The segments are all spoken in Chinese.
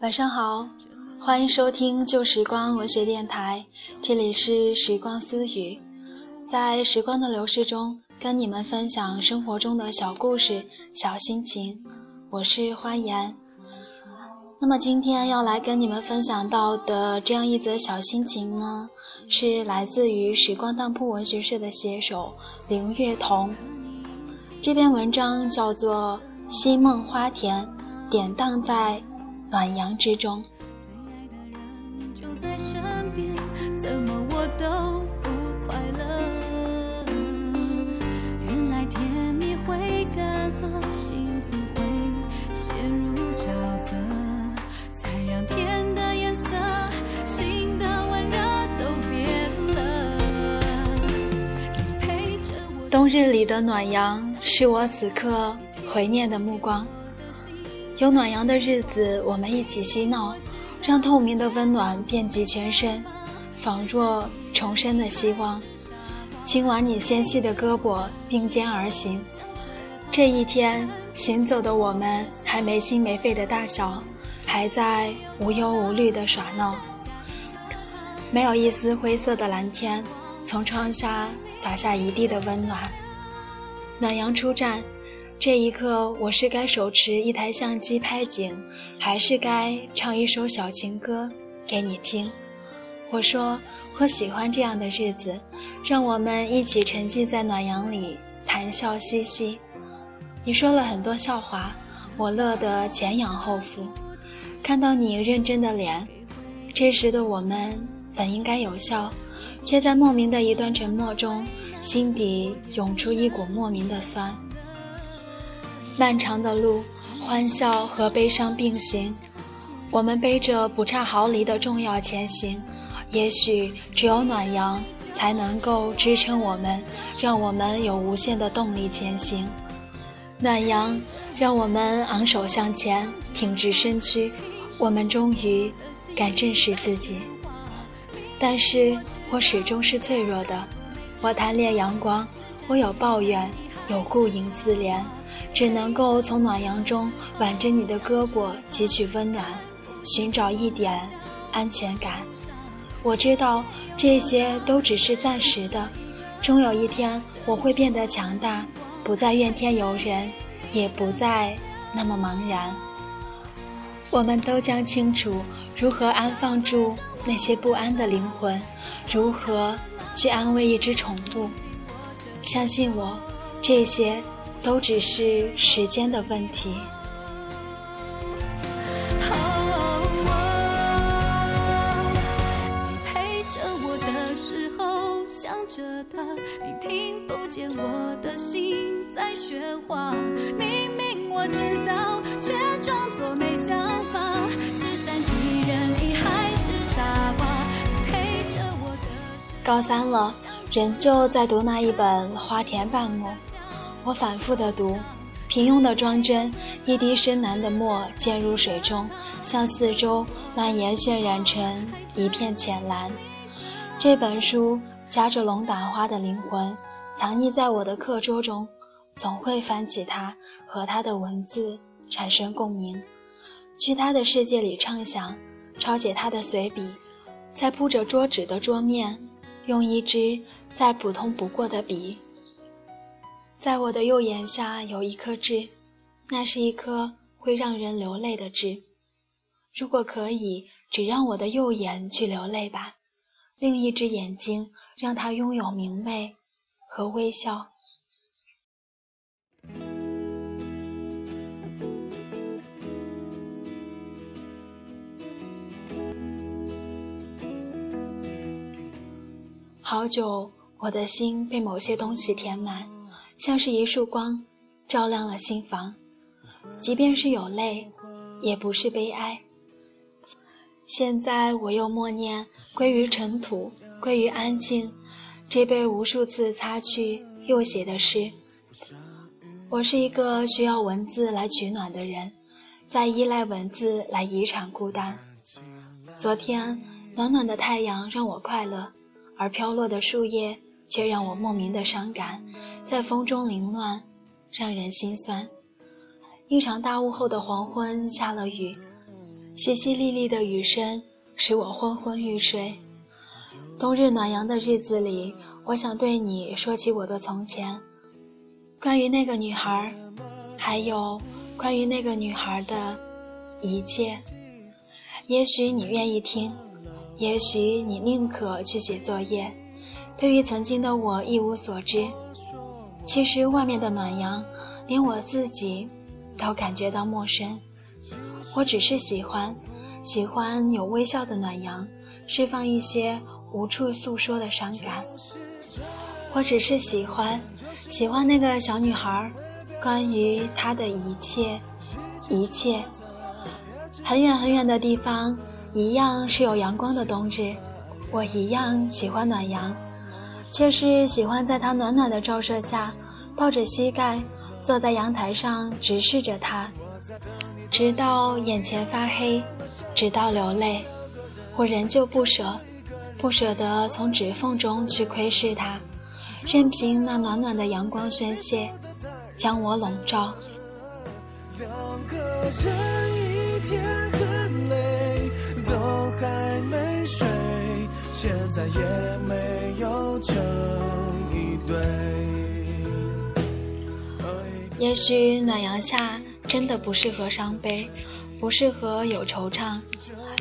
晚上好，欢迎收听旧时光文学电台，这里是时光私语，在时光的流逝中，跟你们分享生活中的小故事、小心情。我是花颜。那么今天要来跟你们分享到的这样一则小心情呢，是来自于时光当铺文学社的写手林月彤。这篇文章叫做《西梦花田》，典当在。暖阳之中。冬日里的暖阳，是我此刻回念的目光。有暖阳的日子，我们一起嬉闹，让透明的温暖遍及全身，仿若重生的希望。亲挽你纤细的胳膊，并肩而行。这一天，行走的我们还没心没肺的大小，还在无忧无虑的耍闹。没有一丝灰色的蓝天，从窗下洒下一地的温暖。暖阳出站。这一刻，我是该手持一台相机拍景，还是该唱一首小情歌给你听？我说，我喜欢这样的日子，让我们一起沉浸在暖阳里，谈笑嬉戏。你说了很多笑话，我乐得前仰后俯。看到你认真的脸，这时的我们本应该有笑，却在莫名的一段沉默中，心底涌出一股莫名的酸。漫长的路，欢笑和悲伤并行，我们背着不差毫厘的重要前行。也许只有暖阳才能够支撑我们，让我们有无限的动力前行。暖阳让我们昂首向前，挺直身躯，我们终于敢正视自己。但是我始终是脆弱的，我贪恋阳光，我有抱怨，有顾影自怜。只能够从暖阳中挽着你的胳膊汲取温暖，寻找一点安全感。我知道这些都只是暂时的，终有一天我会变得强大，不再怨天尤人，也不再那么茫然。我们都将清楚如何安放住那些不安的灵魂，如何去安慰一只宠物。相信我，这些。都只是时间的问题。你陪着我的时候想着他，你听不见我的心在喧哗。明明我知道，却装作没想法。是善体人意还是傻瓜？你陪着我的高三了，仍旧在读那一本《花田半亩》。我反复的读，平庸的装帧，一滴深蓝的墨溅入水中，向四周蔓延，渲染成一片浅蓝。这本书夹着龙胆花的灵魂，藏匿在我的课桌中，总会翻起它，和它的文字产生共鸣，去它的世界里畅想，抄写它的随笔，在铺着桌纸的桌面，用一支再普通不过的笔。在我的右眼下有一颗痣，那是一颗会让人流泪的痣。如果可以，只让我的右眼去流泪吧，另一只眼睛让它拥有明媚和微笑。好久，我的心被某些东西填满。像是一束光，照亮了心房。即便是有泪，也不是悲哀。现在我又默念归于尘土，归于安静，这被无数次擦去又写的诗。我是一个需要文字来取暖的人，在依赖文字来遗产孤单。昨天，暖暖的太阳让我快乐，而飘落的树叶。却让我莫名的伤感，在风中凌乱，让人心酸。一场大雾后的黄昏，下了雨，淅淅沥沥的雨声使我昏昏欲睡。冬日暖阳的日子里，我想对你说起我的从前，关于那个女孩，还有关于那个女孩的一切。也许你愿意听，也许你宁可去写作业。对于曾经的我一无所知。其实外面的暖阳，连我自己都感觉到陌生。我只是喜欢，喜欢有微笑的暖阳，释放一些。无处诉说的伤感，我只是喜欢，喜欢那个小女孩，关于她的一切，一切。很远很远的地方，一样是有阳光的冬日，我一样喜欢暖阳，却是喜欢在它暖暖的照射下，抱着膝盖坐在阳台上直视着它，直到眼前发黑，直到流泪，我仍旧不舍。不舍得从指缝中去窥视它，任凭那暖暖的阳光宣泄，将我笼罩。两个人一天现在也没有成一对。也许暖阳下真的不适合伤悲，不适合有惆怅。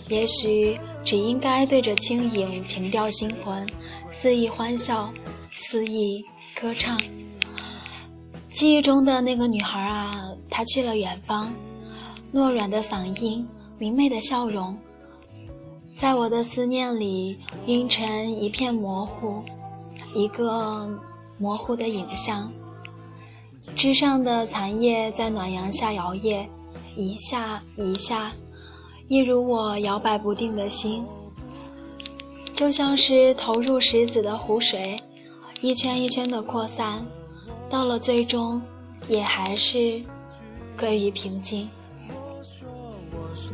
也许只应该对着轻影凭吊心魂，肆意欢笑，肆意歌唱。记忆中的那个女孩啊，她去了远方，糯软的嗓音，明媚的笑容，在我的思念里晕成一片模糊，一个模糊的影像。枝上的残叶在暖阳下摇曳，一下一下。一如我摇摆不定的心，就像是投入石子的湖水，一圈一圈的扩散，到了最终，也还是归于平静。我说我是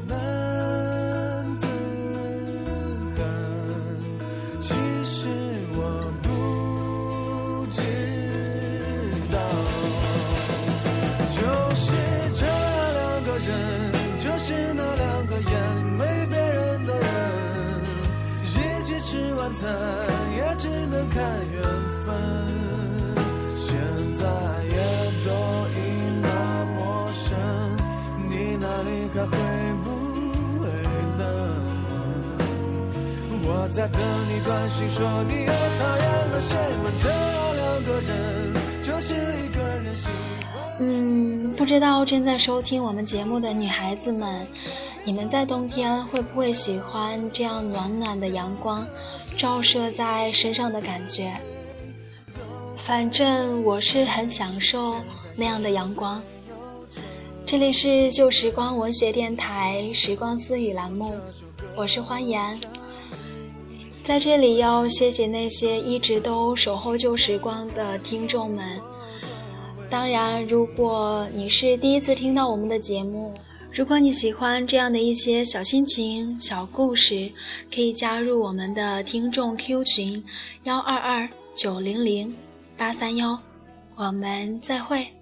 也只能看缘分，现在也都已那陌生，你那里还会不会冷？我在等你短信说你又讨厌了什么？这样两个人就是一个人喜欢。嗯，不知道正在收听我们节目的女孩子们。你们在冬天会不会喜欢这样暖暖的阳光照射在身上的感觉？反正我是很享受那样的阳光。这里是旧时光文学电台时光私语栏目，我是欢颜。在这里要谢谢那些一直都守候旧时光的听众们。当然，如果你是第一次听到我们的节目。如果你喜欢这样的一些小心情、小故事，可以加入我们的听众 Q 群：幺二二九零零八三幺。我们再会。